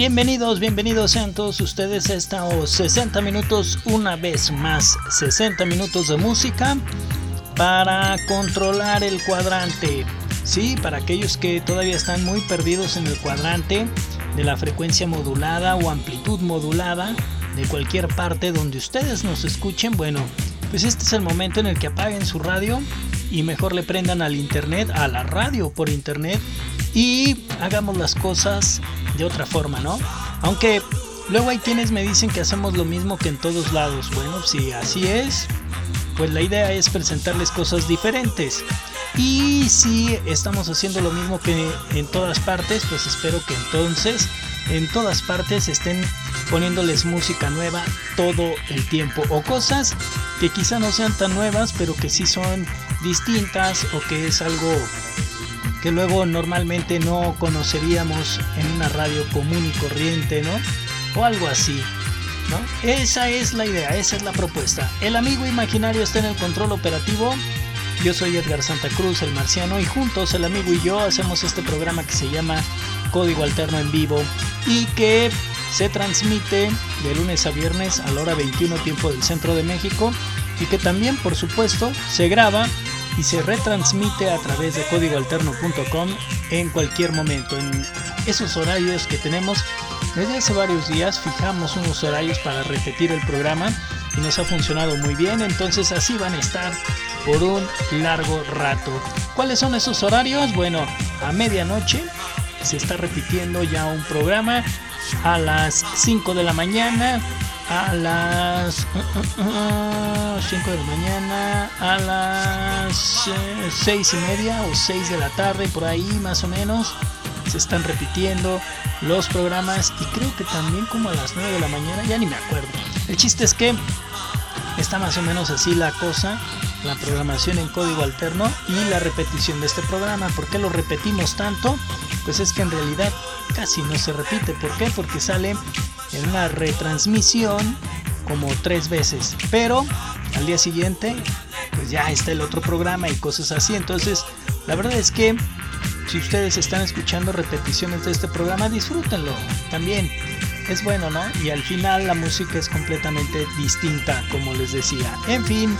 Bienvenidos, bienvenidos sean todos ustedes a estos 60 minutos, una vez más, 60 minutos de música para controlar el cuadrante. Sí, para aquellos que todavía están muy perdidos en el cuadrante de la frecuencia modulada o amplitud modulada de cualquier parte donde ustedes nos escuchen, bueno, pues este es el momento en el que apaguen su radio y mejor le prendan al internet, a la radio por internet y hagamos las cosas de otra forma, ¿no? Aunque luego hay quienes me dicen que hacemos lo mismo que en todos lados. Bueno, si así es, pues la idea es presentarles cosas diferentes. Y si estamos haciendo lo mismo que en todas partes, pues espero que entonces en todas partes estén poniéndoles música nueva todo el tiempo o cosas que quizá no sean tan nuevas pero que sí son distintas o que es algo que luego normalmente no conoceríamos en una radio común y corriente, ¿no? O algo así. ¿No? Esa es la idea, esa es la propuesta. El amigo imaginario está en el control operativo. Yo soy Edgar Santa Cruz, el marciano, y juntos el amigo y yo hacemos este programa que se llama Código Alterno en Vivo y que se transmite de lunes a viernes a la hora 21 tiempo del centro de México y que también por supuesto se graba y se retransmite a través de códigoalterno.com en cualquier momento. En esos horarios que tenemos, desde hace varios días fijamos unos horarios para repetir el programa y nos ha funcionado muy bien, entonces así van a estar por un largo rato. ¿Cuáles son esos horarios? Bueno, a medianoche se está repitiendo ya un programa a las 5 de la mañana a las 5 uh, uh, uh, de la mañana, a las 6 y media o 6 de la tarde, por ahí más o menos. Se están repitiendo los programas y creo que también como a las 9 de la mañana, ya ni me acuerdo. El chiste es que está más o menos así la cosa, la programación en código alterno y la repetición de este programa. ¿Por qué lo repetimos tanto? Pues es que en realidad casi no se repite. ¿Por qué? Porque sale en una retransmisión como tres veces. Pero al día siguiente, pues ya está el otro programa y cosas así. Entonces, la verdad es que si ustedes están escuchando repeticiones de este programa, disfrútenlo también. Es bueno, ¿no? Y al final la música es completamente distinta, como les decía. En fin,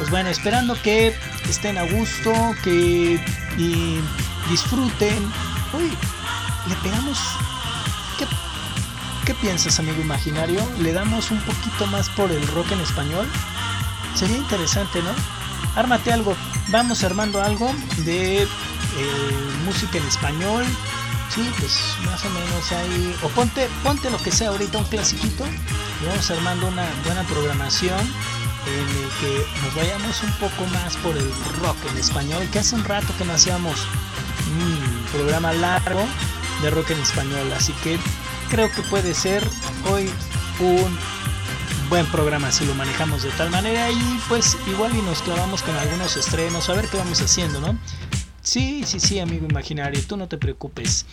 pues bueno, esperando que estén a gusto, que y disfruten. Uy, le pegamos ¿Qué piensas, amigo imaginario? ¿Le damos un poquito más por el rock en español? Sería interesante, ¿no? Ármate algo. Vamos armando algo de eh, música en español. Sí, pues más o menos ahí. O ponte, ponte lo que sea ahorita, un clasiquito. Y vamos armando una buena programación en el que nos vayamos un poco más por el rock en español. Que hace un rato que no hacíamos un programa largo de rock en español. Así que creo que puede ser hoy un buen programa si lo manejamos de tal manera y pues igual y nos clavamos con algunos estrenos a ver qué vamos haciendo, ¿no? Sí, sí, sí, amigo imaginario, tú no te preocupes.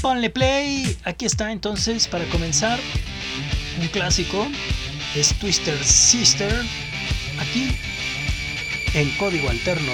Ponle play, aquí está entonces para comenzar un clásico, es Twister Sister, aquí en código alterno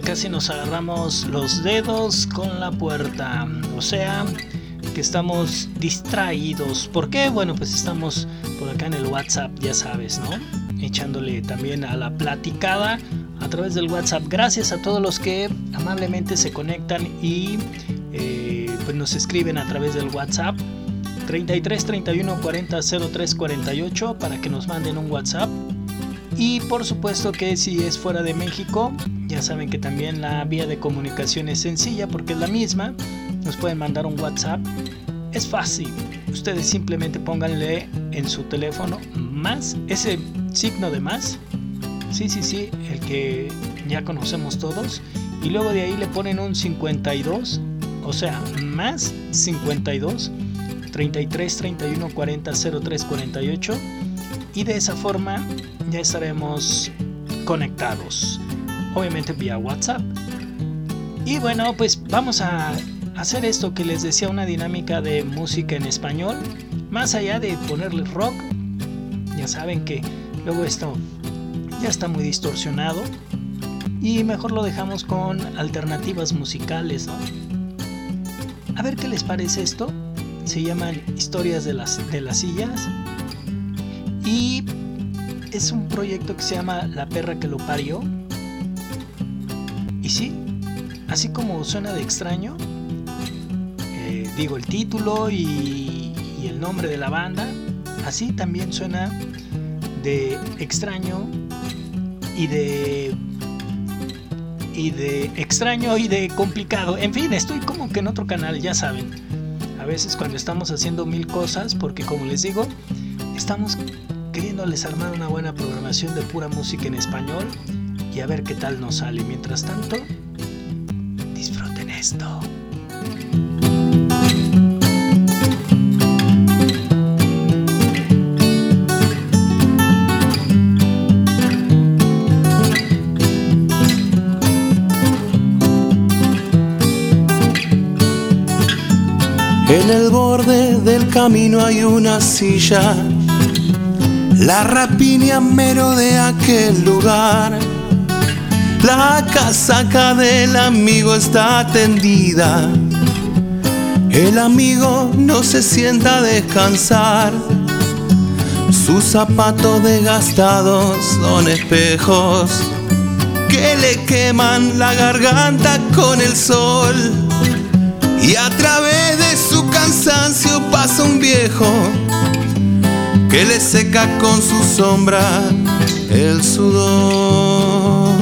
casi nos agarramos los dedos con la puerta. O sea, que estamos distraídos. ¿Por qué? Bueno, pues estamos por acá en el WhatsApp, ya sabes, ¿no? Echándole también a la platicada a través del WhatsApp. Gracias a todos los que amablemente se conectan y eh, pues nos escriben a través del WhatsApp. 33 31 40 03 48 para que nos manden un WhatsApp. Y por supuesto que si es fuera de México, ya saben que también la vía de comunicación es sencilla porque es la misma nos pueden mandar un WhatsApp. Es fácil. Ustedes simplemente pónganle en su teléfono más, ese signo de más. Sí, sí, sí, el que ya conocemos todos. Y luego de ahí le ponen un 52, o sea, más 52, 33, 31, 40, 03, 48. Y de esa forma ya estaremos conectados. Obviamente vía WhatsApp. Y bueno, pues vamos a hacer esto que les decía una dinámica de música en español, más allá de ponerle rock, ya saben que luego esto ya está muy distorsionado y mejor lo dejamos con alternativas musicales, ¿no? A ver qué les parece esto. Se llaman Historias de las, de las sillas y es un proyecto que se llama La perra que lo parió. Y sí, así como suena de extraño, digo el título y, el nombre de la banda, así también suena de extraño y de y de extraño y de complicado. En fin, estoy como que en otro canal, ya saben. A veces cuando estamos haciendo mil cosas, porque como les digo, estamos queriéndoles armar una buena programación de pura música en español y a ver qué tal nos sale. Mientras tanto, disfruten esto. En el borde del camino hay una silla. La rapiña mero de aquel lugar. La casaca del amigo está tendida. El amigo no se sienta descansar. Sus zapatos desgastados son espejos que le queman la garganta con el sol. Y a través de su cansancio pasa un viejo que le seca con su sombra el sudor.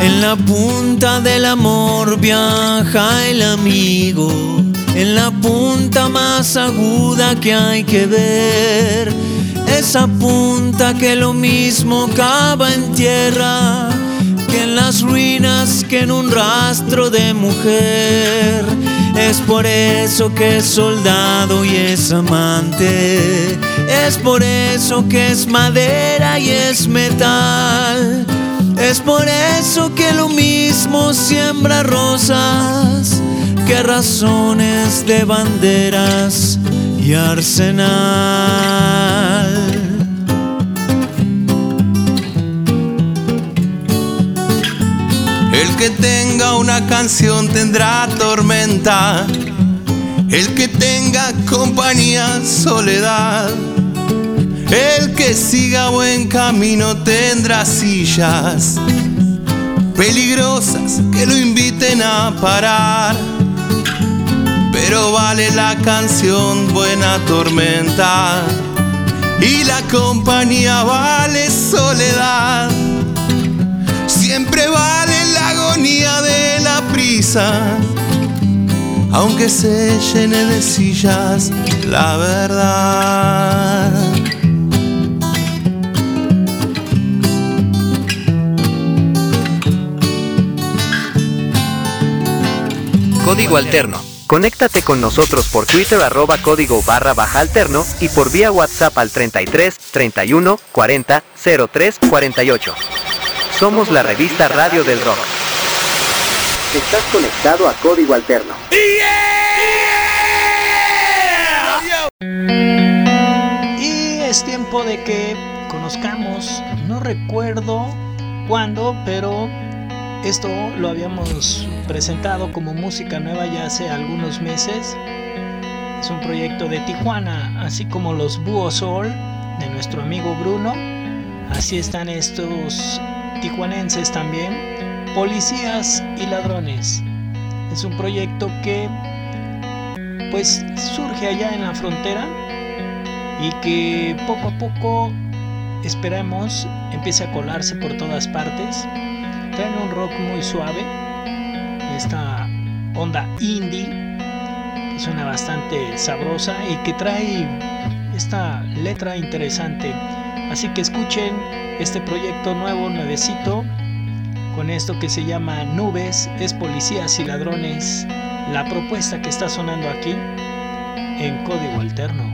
En la punta del amor viaja el amigo, en la punta más aguda que hay que ver esa punta que lo mismo cava en tierra en las ruinas que en un rastro de mujer. Es por eso que es soldado y es amante. Es por eso que es madera y es metal. Es por eso que lo mismo siembra rosas que razones de banderas y arsenal. Que tenga una canción tendrá tormenta. El que tenga compañía, soledad. El que siga buen camino tendrá sillas peligrosas que lo inviten a parar. Pero vale la canción buena tormenta y la compañía vale soledad. Siempre vale de la prisa, aunque se llene de sillas la verdad. Código Alterno. Conéctate con nosotros por Twitter arroba código barra baja alterno y por vía WhatsApp al 33 31 40 03 48. Somos la revista Radio del Rock. Estás conectado a Código Alterno. tiempo de que conozcamos, no recuerdo cuándo, pero esto lo habíamos presentado como música nueva ya hace algunos meses. Es un proyecto de Tijuana, así como los Búho Sol de nuestro amigo Bruno. Así están estos tijuanenses también, policías y ladrones. Es un proyecto que pues surge allá en la frontera y que poco a poco esperemos empiece a colarse por todas partes. Traen un rock muy suave, esta onda indie que suena bastante sabrosa y que trae esta letra interesante. Así que escuchen este proyecto nuevo, nuevecito, con esto que se llama Nubes, es policías y ladrones. La propuesta que está sonando aquí en código alterno.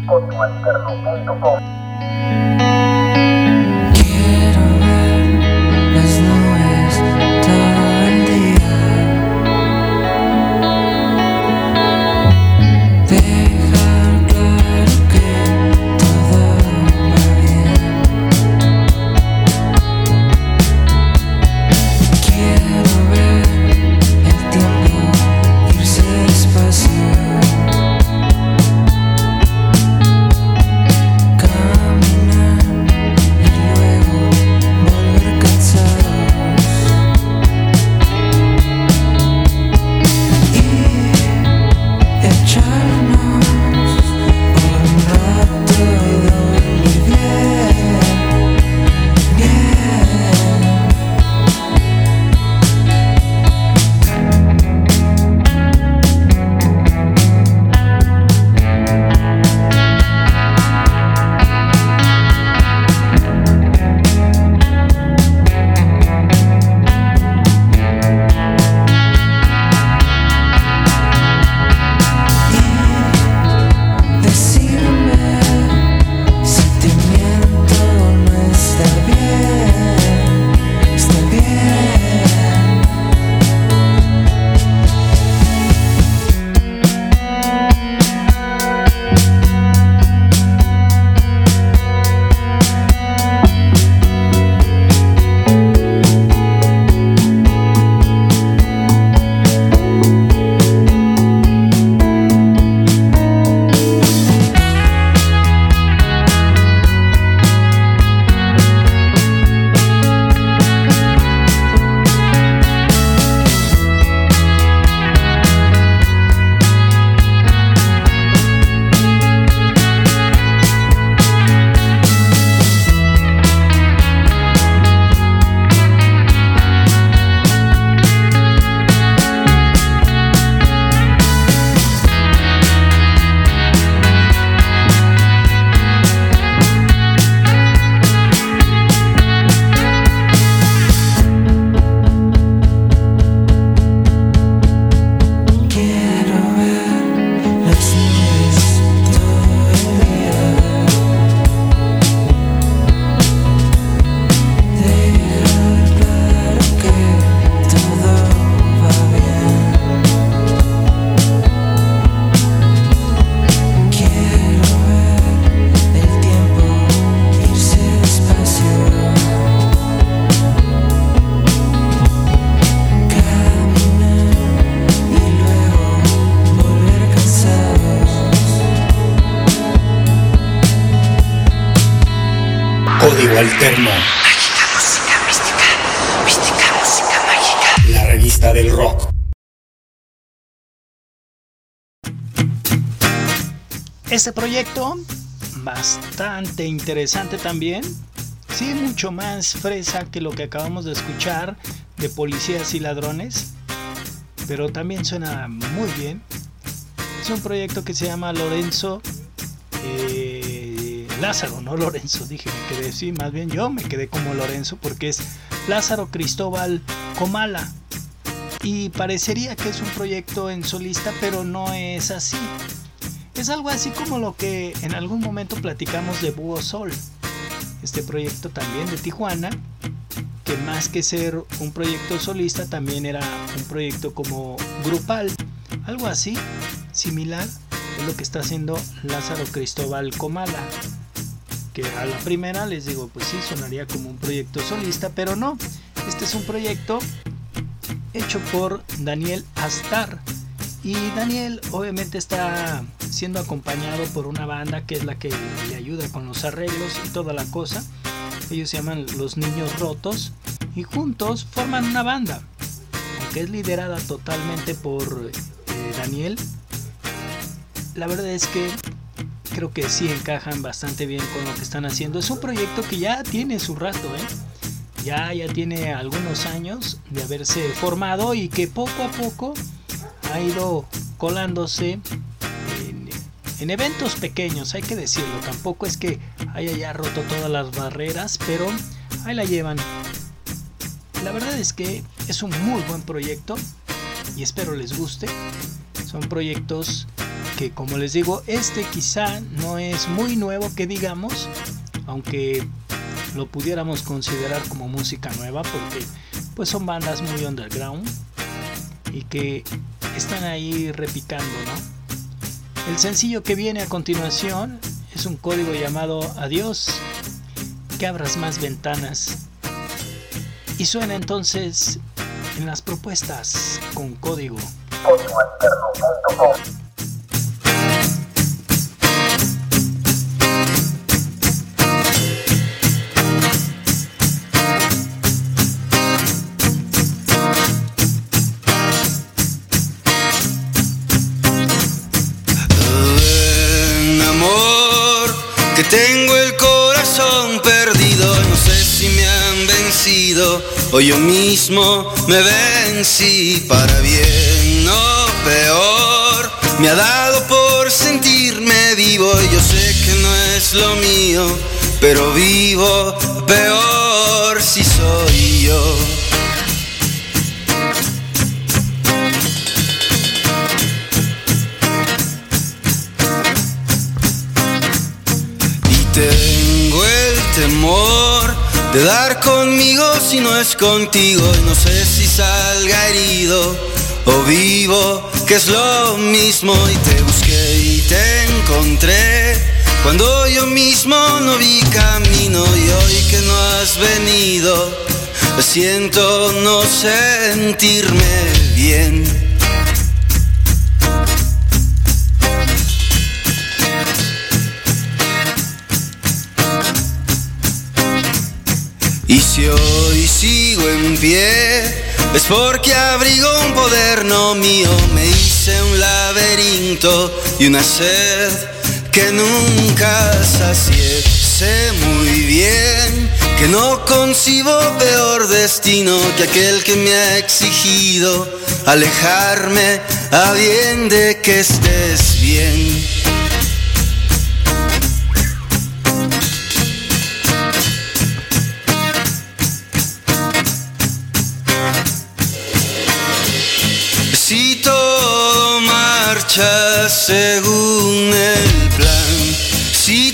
Música mística, mística música mágica. La revista del rock. Este proyecto, bastante interesante también. Sí, mucho más fresa que lo que acabamos de escuchar de policías y ladrones. Pero también suena muy bien. Es un proyecto que se llama Lorenzo. Eh, Lázaro, no Lorenzo, dije, me quedé, sí, más bien yo me quedé como Lorenzo porque es Lázaro Cristóbal Comala. Y parecería que es un proyecto en solista, pero no es así. Es algo así como lo que en algún momento platicamos de Búho Sol, este proyecto también de Tijuana, que más que ser un proyecto solista también era un proyecto como grupal, algo así, similar, es lo que está haciendo Lázaro Cristóbal Comala que a la primera les digo, pues sí, sonaría como un proyecto solista, pero no. Este es un proyecto hecho por Daniel Astar. Y Daniel obviamente está siendo acompañado por una banda que es la que le ayuda con los arreglos y toda la cosa. Ellos se llaman Los Niños Rotos y juntos forman una banda, aunque es liderada totalmente por eh, Daniel. La verdad es que creo que sí encajan bastante bien con lo que están haciendo. Es un proyecto que ya tiene su rato, ¿eh? ya, ya tiene algunos años de haberse formado y que poco a poco ha ido colándose en, en, eventos pequeños, hay que decirlo. Tampoco es que haya ya roto todas las barreras, pero ahí la llevan. La verdad es que es un muy buen proyecto y espero les guste. Son proyectos que como les digo, este quizá no es muy nuevo que digamos, aunque lo pudiéramos considerar como música nueva porque pues son bandas muy underground y que están ahí repicando, ¿no? El sencillo que viene a continuación es un código llamado Adiós, que abras más ventanas. Y suena entonces en las propuestas con código. O yo mismo me vencí para bien o peor. Me ha dado por sentirme vivo y yo sé que no es lo mío, pero vivo peor si soy yo. Tengo el temor de dar conmigo si no es contigo. Y no sé si salga herido o vivo, que es lo mismo. Y te busqué y te encontré. Cuando yo mismo no vi camino y hoy que no has venido, siento no sentirme bien. Y si hoy sigo en pie, es porque abrigo un poder no mío. Me hice un laberinto y una sed que nunca sacié. Sé muy bien que no concibo peor destino que aquel que me ha exigido alejarme a bien de que estés bien. Según el plan. Si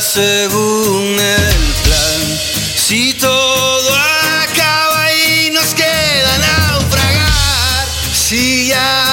según el plan, si todo acaba y nos queda naufragar, si ya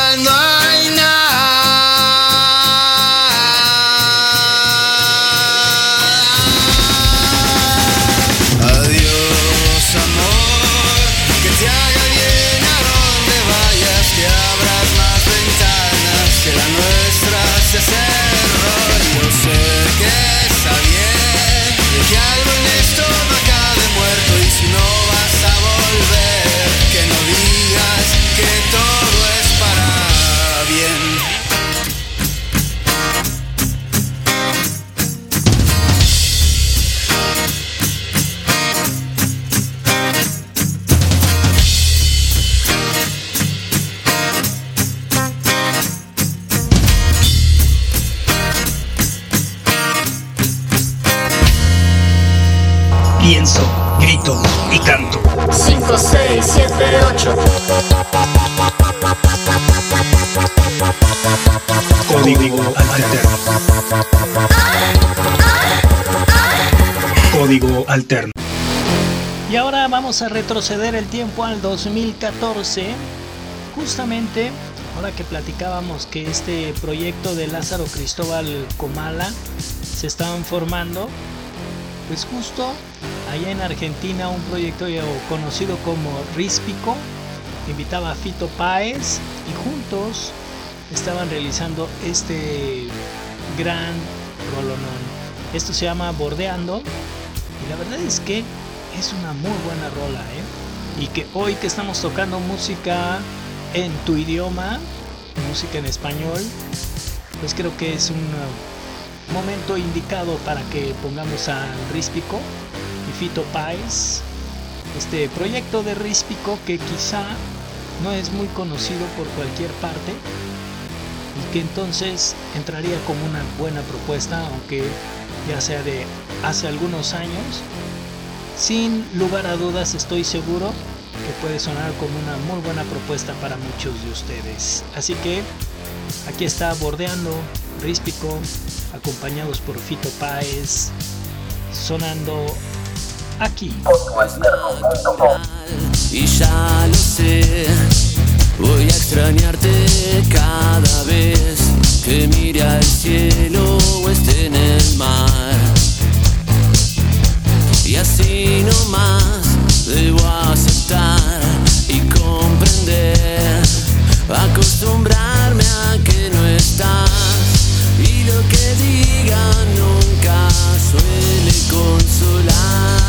a retroceder el tiempo al 2014. Justamente, ahora que platicábamos que este proyecto de Lázaro Cristóbal Comala se estaban formando, pues justo allá en Argentina un proyecto conocido como Ríspico invitaba a Fito Páez y juntos estaban realizando este gran rolonón. Esto se llama Bordeando y la verdad es que es una muy buena rola, ¿eh? Y que hoy que estamos tocando música en tu idioma, música en español, pues creo que es un momento indicado para que pongamos al Ríspico y Fito Páez, este proyecto de Ríspico que quizá no es muy conocido por cualquier parte y que entonces entraría como una buena propuesta, aunque ya sea de hace algunos años. Sin lugar a dudas estoy seguro que puede sonar como una muy buena propuesta para muchos de ustedes. Así que aquí está bordeando Ríspico, acompañados por Fito Páez, sonando aquí. Y ya lo sé, voy a extrañarte cada vez que mire al cielo o esté en el mar. Y así no más debo aceptar y comprender, acostumbrarme a que no estás. Y lo que diga nunca suele consolar.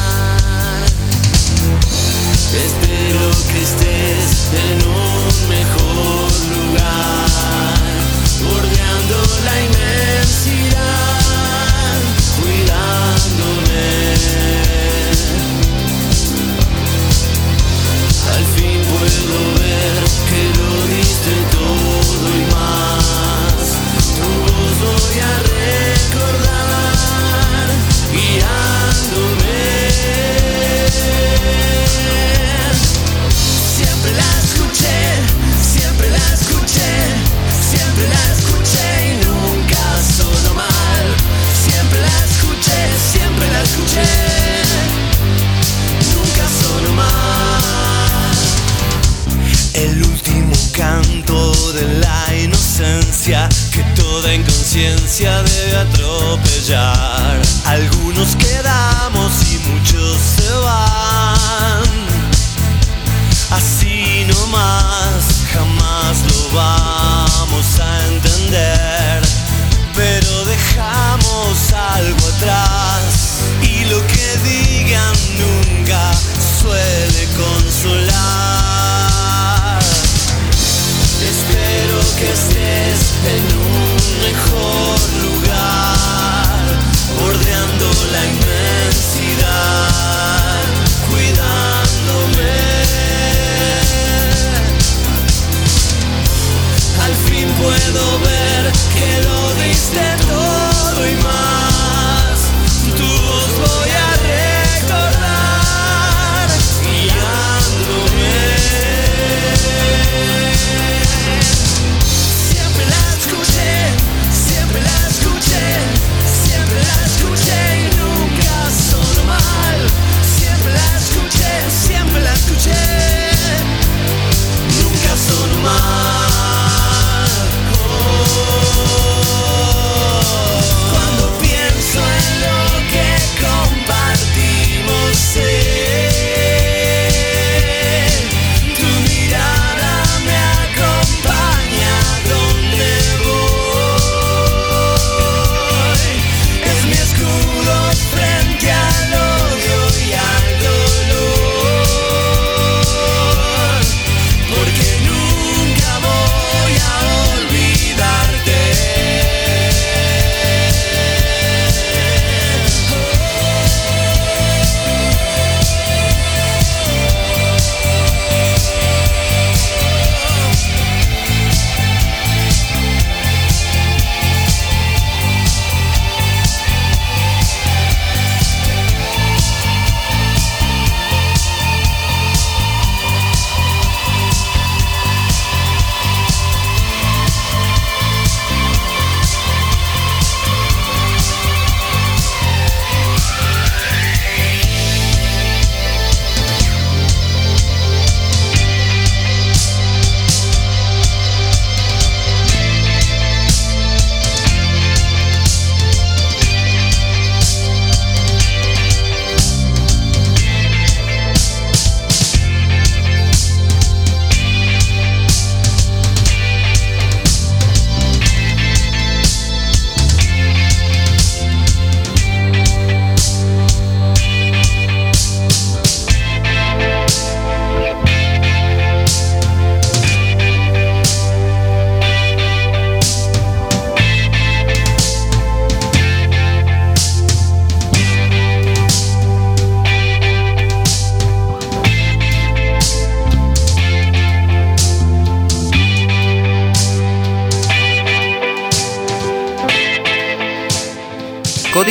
Espero que estés en un mejor lugar,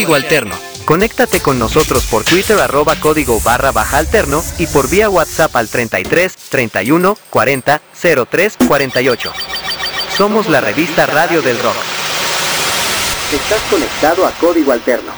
Código Alterno. Conéctate con nosotros por Twitter arroba código barra baja alterno y por vía WhatsApp al 33 31 40 03 48. Somos la revista Radio del Rock. Estás conectado a Código Alterno.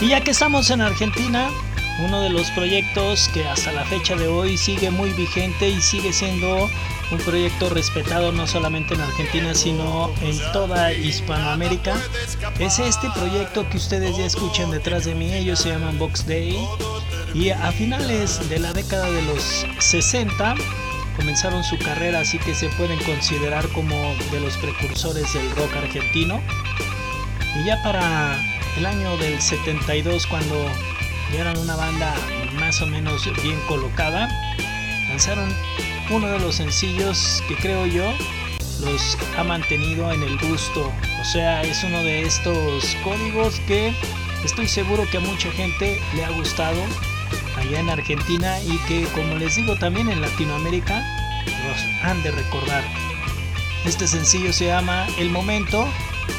Y ya que estamos en Argentina, uno de los proyectos que hasta la fecha de hoy sigue muy vigente y sigue siendo un proyecto respetado no solamente en Argentina sino en toda Hispanoamérica. Es este proyecto que ustedes ya escuchan detrás de mí, ellos se llaman Box Day y a finales de la década de los 60 comenzaron su carrera así que se pueden considerar como de los precursores del rock argentino. Y ya para el año del 72 cuando eran una banda más o menos bien colocada, lanzaron uno de los sencillos que creo yo los ha mantenido en el gusto. O sea, es uno de estos códigos que estoy seguro que a mucha gente le ha gustado allá en Argentina y que como les digo también en Latinoamérica los han de recordar. Este sencillo se llama El momento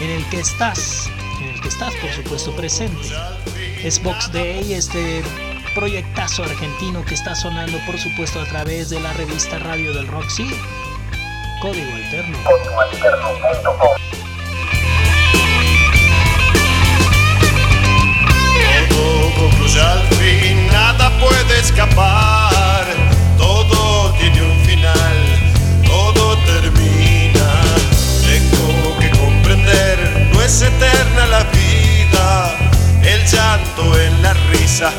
en el que estás, en el que estás por supuesto presente. Es Box Day, este proyectazo argentino que está sonando por supuesto a través de la revista Radio del Roxy. Código Alterno. Todo concluye al fin, nada puede escapar. Todo tiene un final, todo termina. Tengo que comprender, no es eterna la. El llanto en la risa,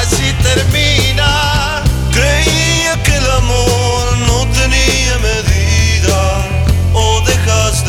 así termina. Creía que el amor no tenía medida. O dejas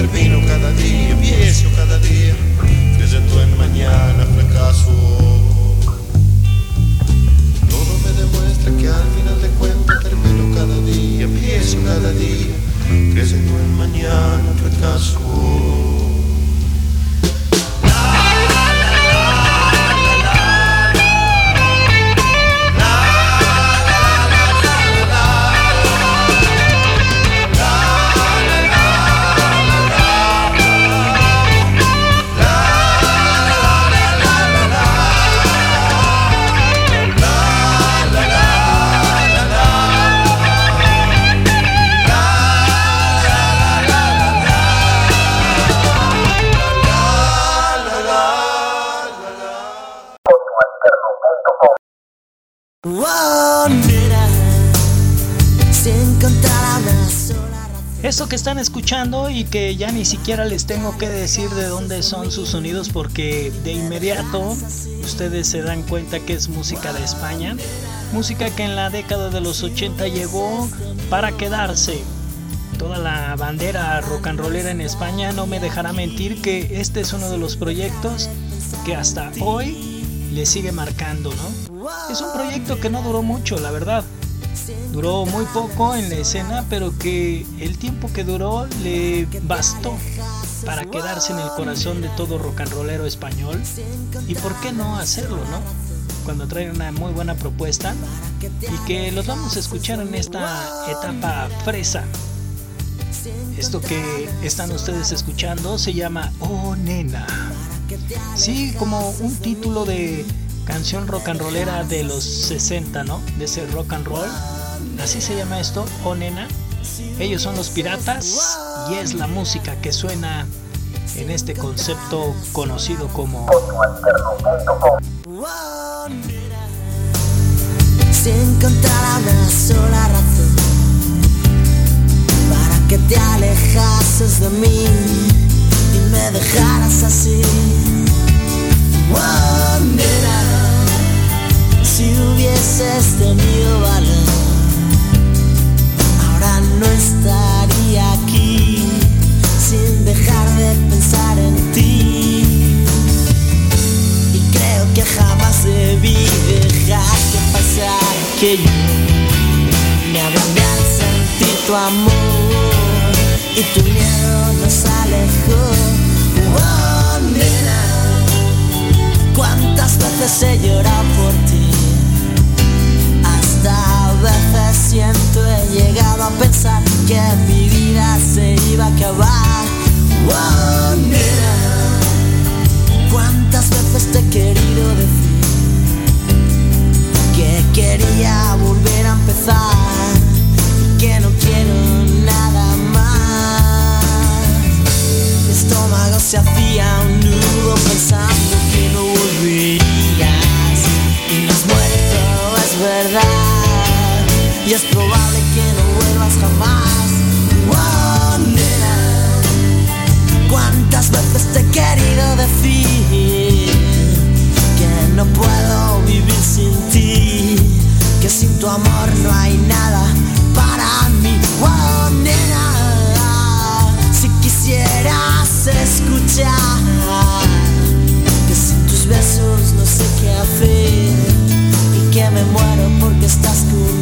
termino cada día, que están escuchando y que ya ni siquiera les tengo que decir de dónde son sus sonidos porque de inmediato ustedes se dan cuenta que es música de España. Música que en la década de los 80 llegó para quedarse. Toda la bandera rock and rollera en España no me dejará mentir que este es uno de los proyectos que hasta hoy le sigue marcando, ¿no? Es un proyecto que no duró mucho, la verdad. Duró muy poco en la escena, pero que el tiempo que duró le bastó para quedarse en el corazón de todo rock and rollero español. ¿Y por qué no hacerlo, no? Cuando traen una muy buena propuesta y que los vamos a escuchar en esta etapa fresa. Esto que están ustedes escuchando se llama Oh Nena. Sí, como un título de canción rock and rollera de los 60, ¿no? De ese rock and roll. Así se llama esto, oh nena. Ellos son los piratas y es la música que suena en este concepto conocido como Si encontrara una sola razón para que te alejases de mí y me dejaras así. Oh, si hubieses tenido valor, ahora no estaría aquí sin dejar de pensar en ti. Y creo que jamás debí dejar que pasara que yo me hablé al sentir tu amor y tu miedo nos alejó. Oh, nena, cuántas veces he llorado por ti. Veces siento he llegado a pensar que mi vida se iba a acabar. Oh, cuántas veces te he querido decir que quería volver a empezar que no quiero nada más. Mi estómago se hacía un nudo pensando que no Y es probable que no vuelvas jamás. Oh, nena, cuántas veces te he querido decir que no puedo vivir sin ti, que sin tu amor no hay nada para mí. Oh, nena, si quisieras escuchar que sin tus besos no sé qué hacer y que me muero porque estás con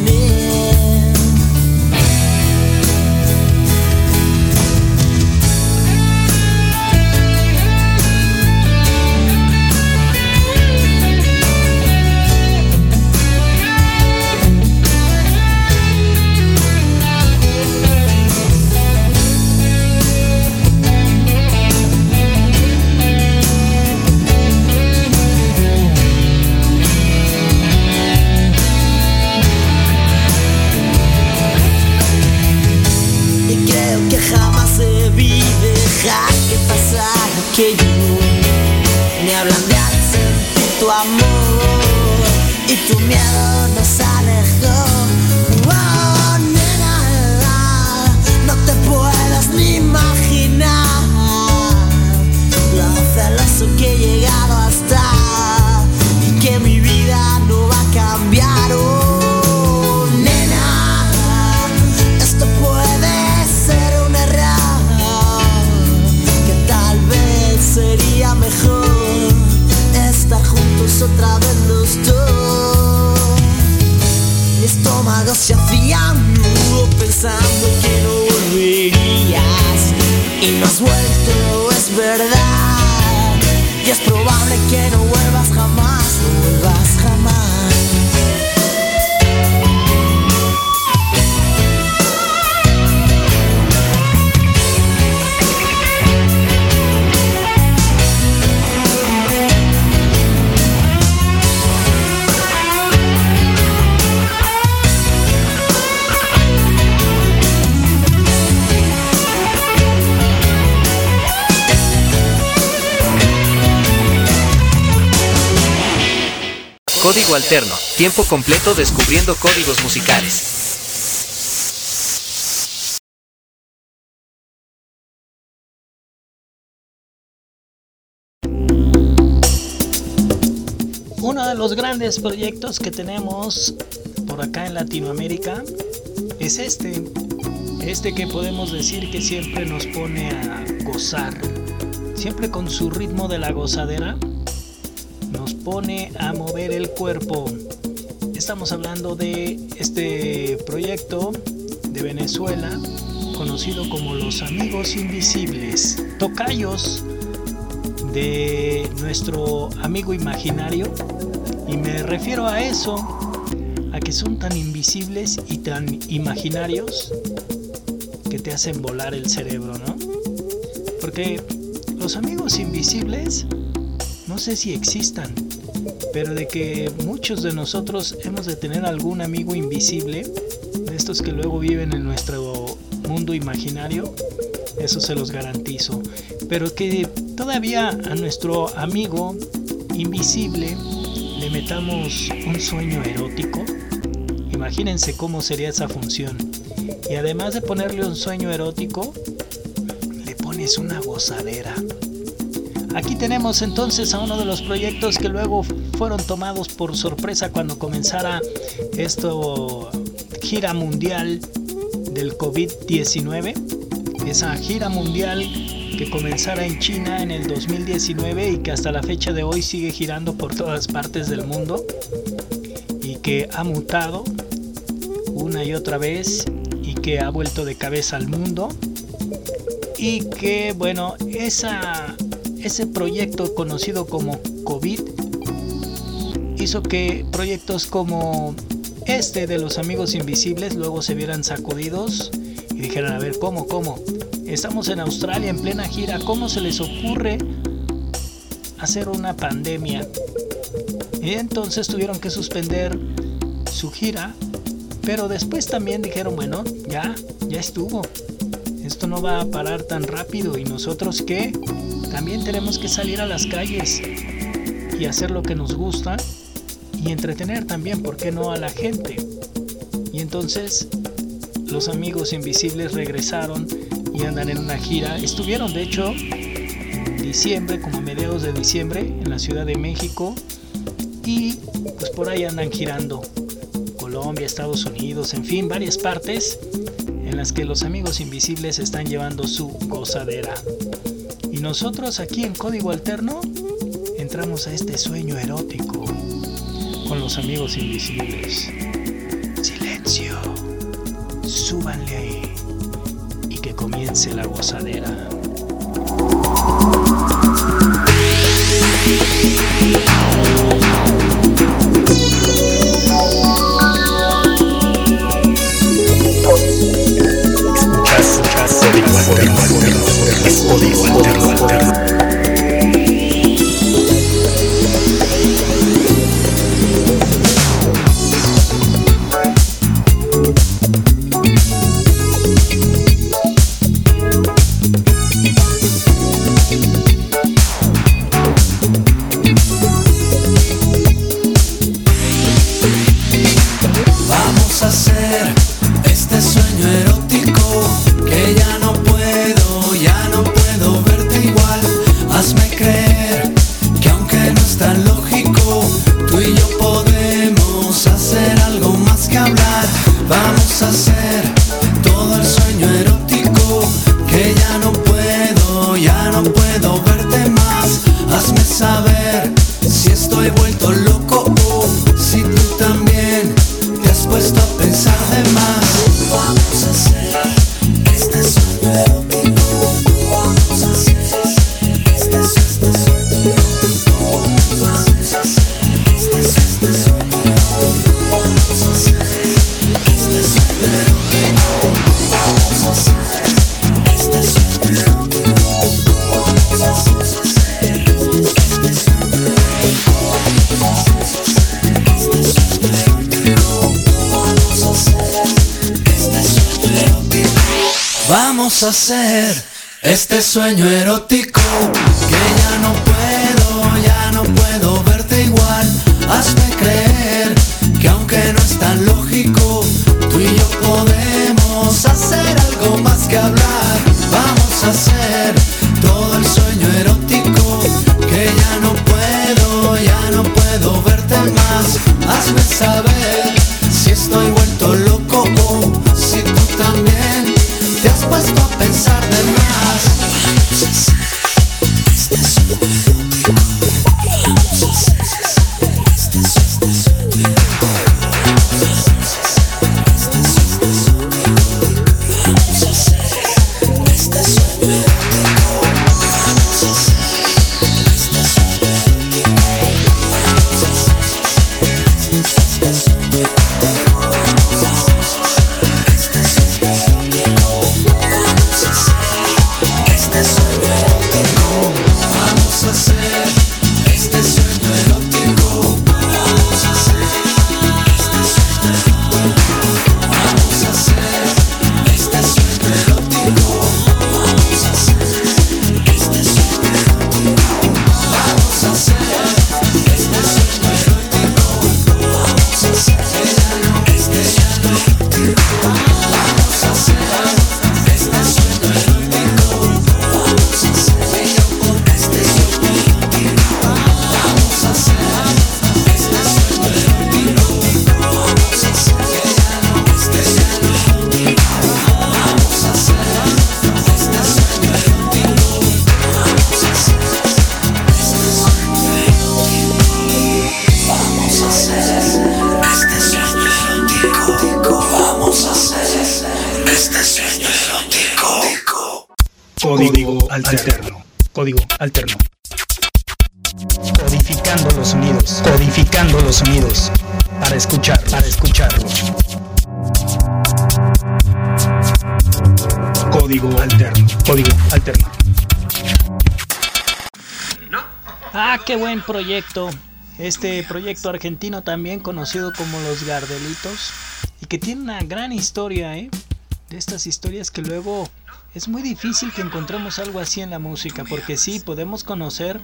Código Alterno, tiempo completo descubriendo códigos musicales. Uno de los grandes proyectos que tenemos por acá en Latinoamérica es este. Este que podemos decir que siempre nos pone a gozar. Siempre con su ritmo de la gozadera nos pone a mover el cuerpo. Estamos hablando de este proyecto de Venezuela conocido como los amigos invisibles, tocayos de nuestro amigo imaginario. Y me refiero a eso, a que son tan invisibles y tan imaginarios que te hacen volar el cerebro, ¿no? Porque los amigos invisibles no sé si existan, pero de que muchos de nosotros hemos de tener algún amigo invisible, de estos que luego viven en nuestro mundo imaginario, eso se los garantizo. Pero que todavía a nuestro amigo invisible le metamos un sueño erótico, imagínense cómo sería esa función. Y además de ponerle un sueño erótico, le pones una gozadera. Aquí tenemos entonces a uno de los proyectos que luego fueron tomados por sorpresa cuando comenzara esto gira mundial del COVID-19, esa gira mundial que comenzara en China en el 2019 y que hasta la fecha de hoy sigue girando por todas partes del mundo y que ha mutado una y otra vez y que ha vuelto de cabeza al mundo. Y que bueno, esa ese proyecto conocido como COVID hizo que proyectos como este de los amigos invisibles luego se vieran sacudidos y dijeran, a ver, ¿cómo, cómo? Estamos en Australia en plena gira, ¿cómo se les ocurre hacer una pandemia? Y entonces tuvieron que suspender su gira, pero después también dijeron, bueno, ya, ya estuvo. Esto no va a parar tan rápido y nosotros qué? También tenemos que salir a las calles y hacer lo que nos gusta y entretener también, ¿por qué no a la gente? Y entonces los amigos invisibles regresaron y andan en una gira. Estuvieron de hecho en diciembre, como a mediados de diciembre, en la Ciudad de México y pues por ahí andan girando. Colombia, Estados Unidos, en fin, varias partes en las que los amigos invisibles están llevando su gozadera. Y nosotros aquí en Código Alterno entramos a este sueño erótico con los amigos invisibles. Silencio, súbanle ahí y que comience la gozadera. Hacer proyecto. Este proyecto argentino también conocido como Los Gardelitos y que tiene una gran historia, ¿eh? De estas historias que luego es muy difícil que encontremos algo así en la música, porque sí, podemos conocer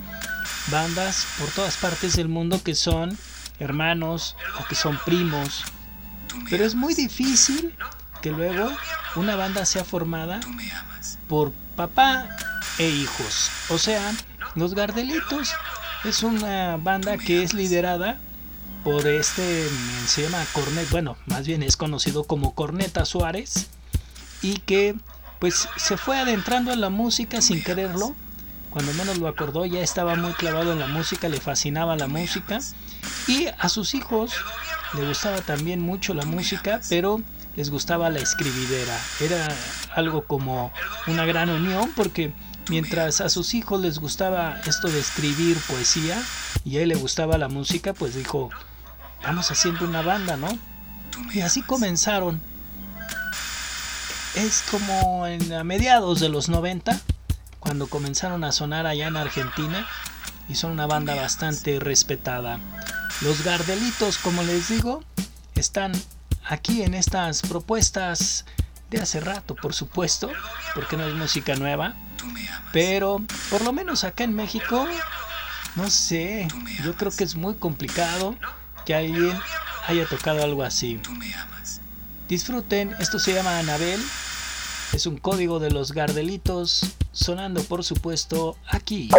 bandas por todas partes del mundo que son hermanos o que son primos, pero es muy difícil que luego una banda sea formada por papá e hijos. O sea, los Gardelitos es una banda que es liderada por este, se llama Cornet, bueno, más bien es conocido como Corneta Suárez y que pues se fue adentrando en la música sin quererlo. Cuando menos lo acordó ya estaba muy clavado en la música, le fascinaba la música y a sus hijos le gustaba también mucho la música, pero les gustaba la escribidera. Era algo como una gran unión porque mientras a sus hijos les gustaba esto de escribir poesía y a él le gustaba la música, pues dijo, vamos haciendo una banda, ¿no? Y así comenzaron. Es como en a mediados de los 90, cuando comenzaron a sonar allá en Argentina, y son una banda bastante respetada. Los Gardelitos, como les digo, están aquí en estas propuestas de hace rato, por supuesto, porque no es música nueva. Pero por lo menos acá en México, no sé, yo creo que es muy complicado que alguien haya tocado algo así. Disfruten, esto se llama Anabel, es un código de los Gardelitos, sonando por supuesto aquí.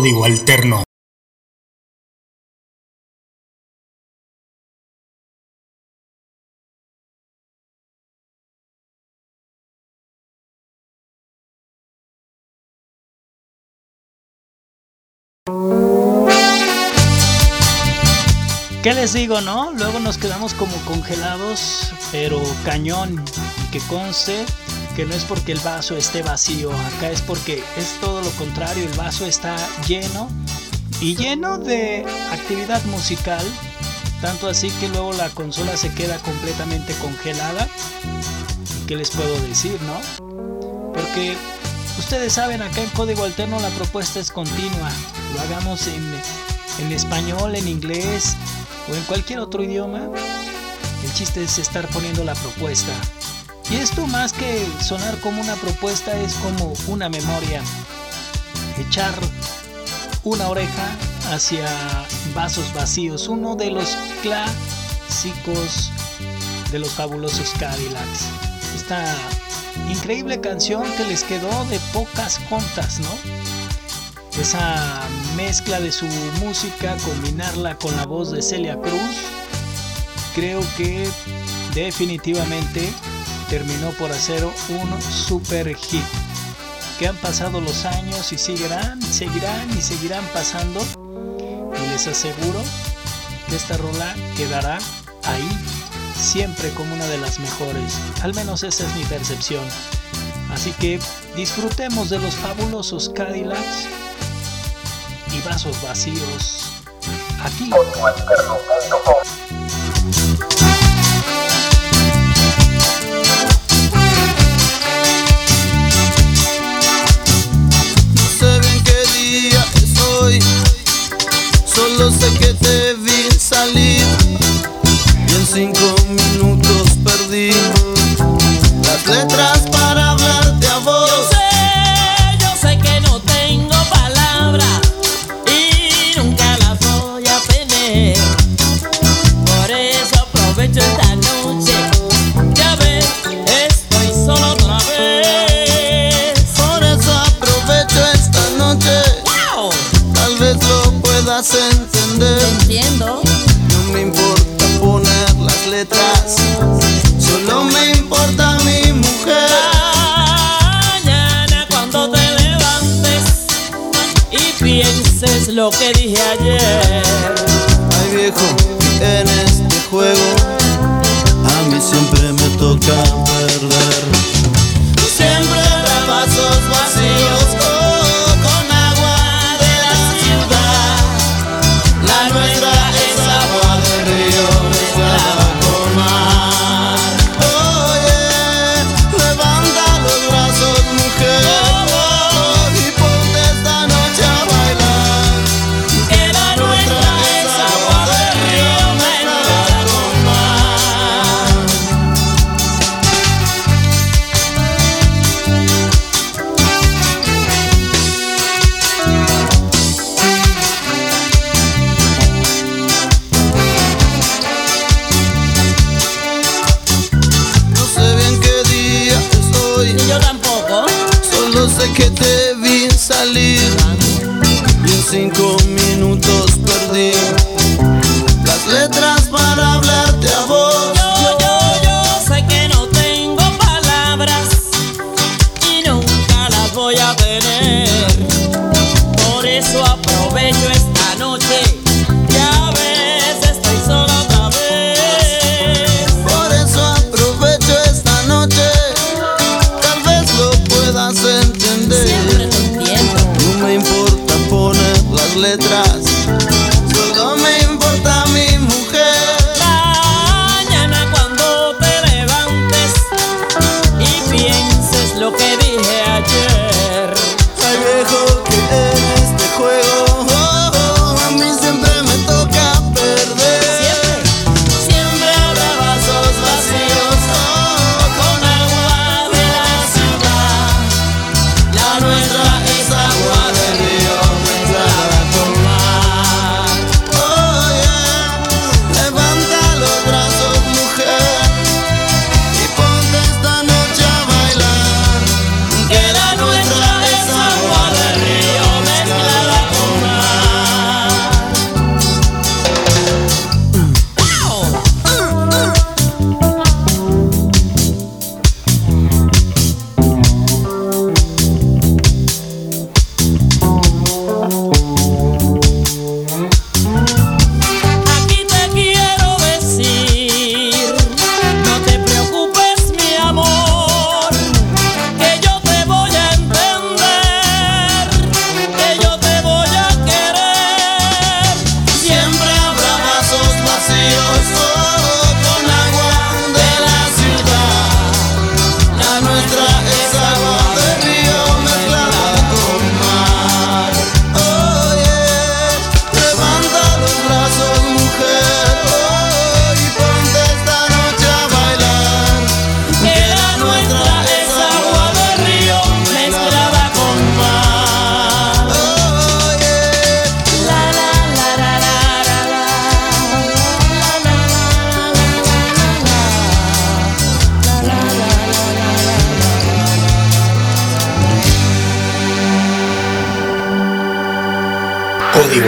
Código alterno. ¿Qué les digo, no? Luego nos quedamos como congelados, pero cañón. Y que conste que no es porque el vaso esté vacío, acá es porque es todo lo contrario, el vaso está lleno y lleno de actividad musical, tanto así que luego la consola se queda completamente congelada. ¿Qué les puedo decir, no? Porque ustedes saben, acá en Código Alterno la propuesta es continua, lo hagamos en, en español, en inglés o en cualquier otro idioma. El chiste es estar poniendo la propuesta. Y esto más que sonar como una propuesta es como una memoria. Echar una oreja hacia vasos vacíos, uno de los clásicos de los fabulosos Cadillacs. Esta increíble canción que les quedó de pocas juntas, ¿no? Esa mezcla de su música, combinarla con la voz de Celia Cruz, creo que definitivamente terminó por hacer un super hit. Que han pasado los años y seguirán, seguirán y seguirán pasando. Y les aseguro que esta rola quedará ahí siempre como una de las mejores. Al menos esa es mi percepción. Así que disfrutemos de los fabulosos Cadillacs y vasos vacíos aquí.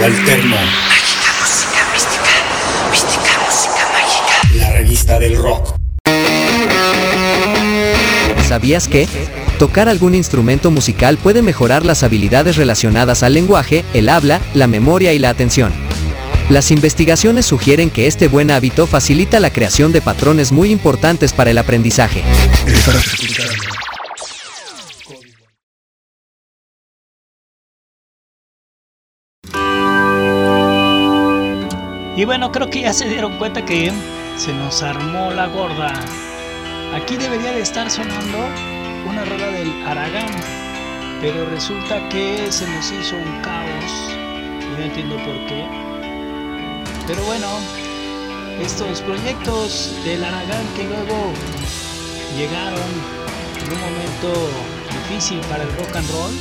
Alterno. Mágica música mística, mística música mágica. La revista del rock. ¿Sabías que? Tocar algún instrumento musical puede mejorar las habilidades relacionadas al lenguaje, el habla, la memoria y la atención. Las investigaciones sugieren que este buen hábito facilita la creación de patrones muy importantes para el aprendizaje. Y bueno, creo que ya se dieron cuenta que se nos armó la gorda. Aquí debería de estar sonando una rola del Aragán, pero resulta que se nos hizo un caos y no entiendo por qué. Pero bueno, estos proyectos del Aragán que luego llegaron en un momento difícil para el rock and roll,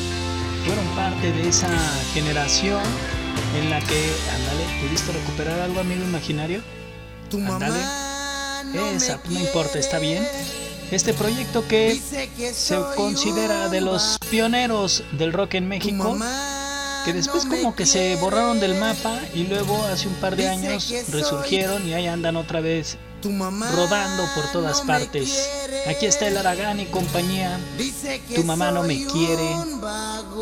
fueron parte de esa generación en la que, ándale, ¿pudiste recuperar algo, amigo imaginario? Ándale. Esa, no importa, está bien. Este proyecto que se considera de los pioneros del rock en México, que después como que se borraron del mapa y luego hace un par de años resurgieron y ahí andan otra vez rodando por todas partes. Aquí está el Aragán y compañía. Tu mamá no me quiere.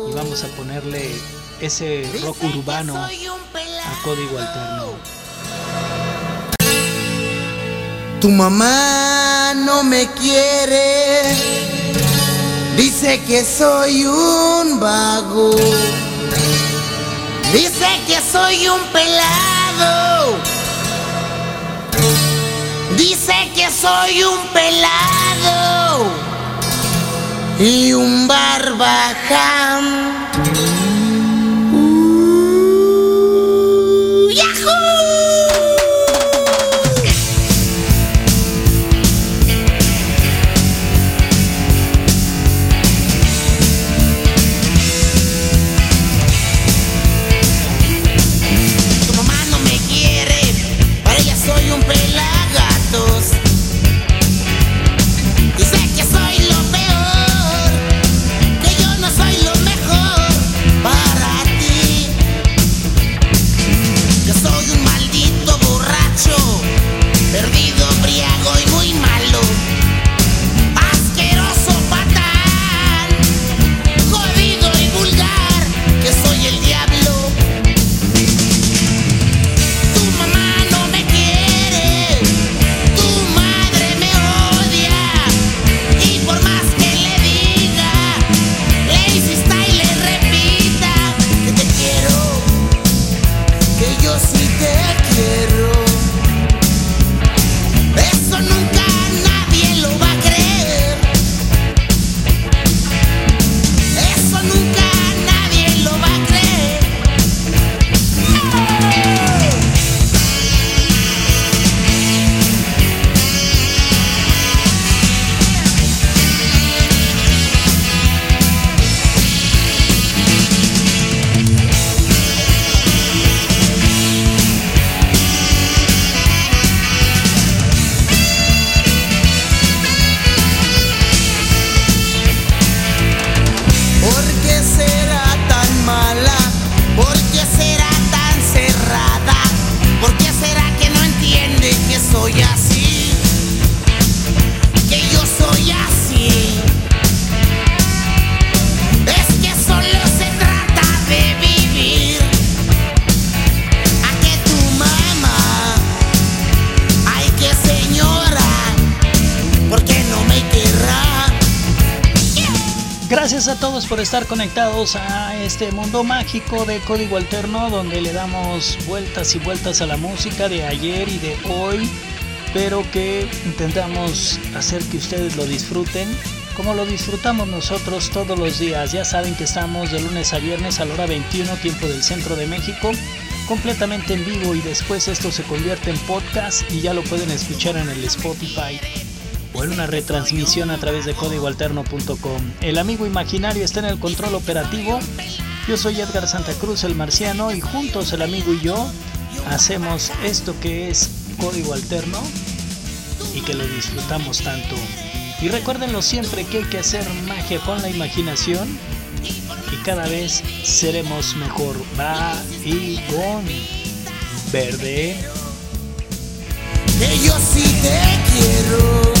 Y vamos a ponerle ese rock urbano a código alterno. Tu mamá no me quiere, dice que soy un vago, dice que soy un pelado, dice que soy un pelado y un barbaján. Gracias estar conectados a este mundo mágico de código alterno donde le damos vueltas y vueltas a la música de ayer y de hoy, pero que intentamos hacer que ustedes lo disfruten como lo disfrutamos nosotros todos los días. Ya saben que estamos de lunes a viernes a la hora 21 tiempo del centro de México completamente en vivo y después esto se convierte en podcast y ya lo pueden escuchar en el Spotify en una retransmisión a través de códigoalterno.com. El amigo imaginario está en el control operativo. Yo soy Edgar Santa Cruz, el marciano, y juntos el amigo y yo hacemos esto que es código alterno y que lo disfrutamos tanto. Y recuérdenlo siempre que hay que hacer magia con la imaginación y cada vez seremos mejor. Va y con verde. Que yo sí te quiero.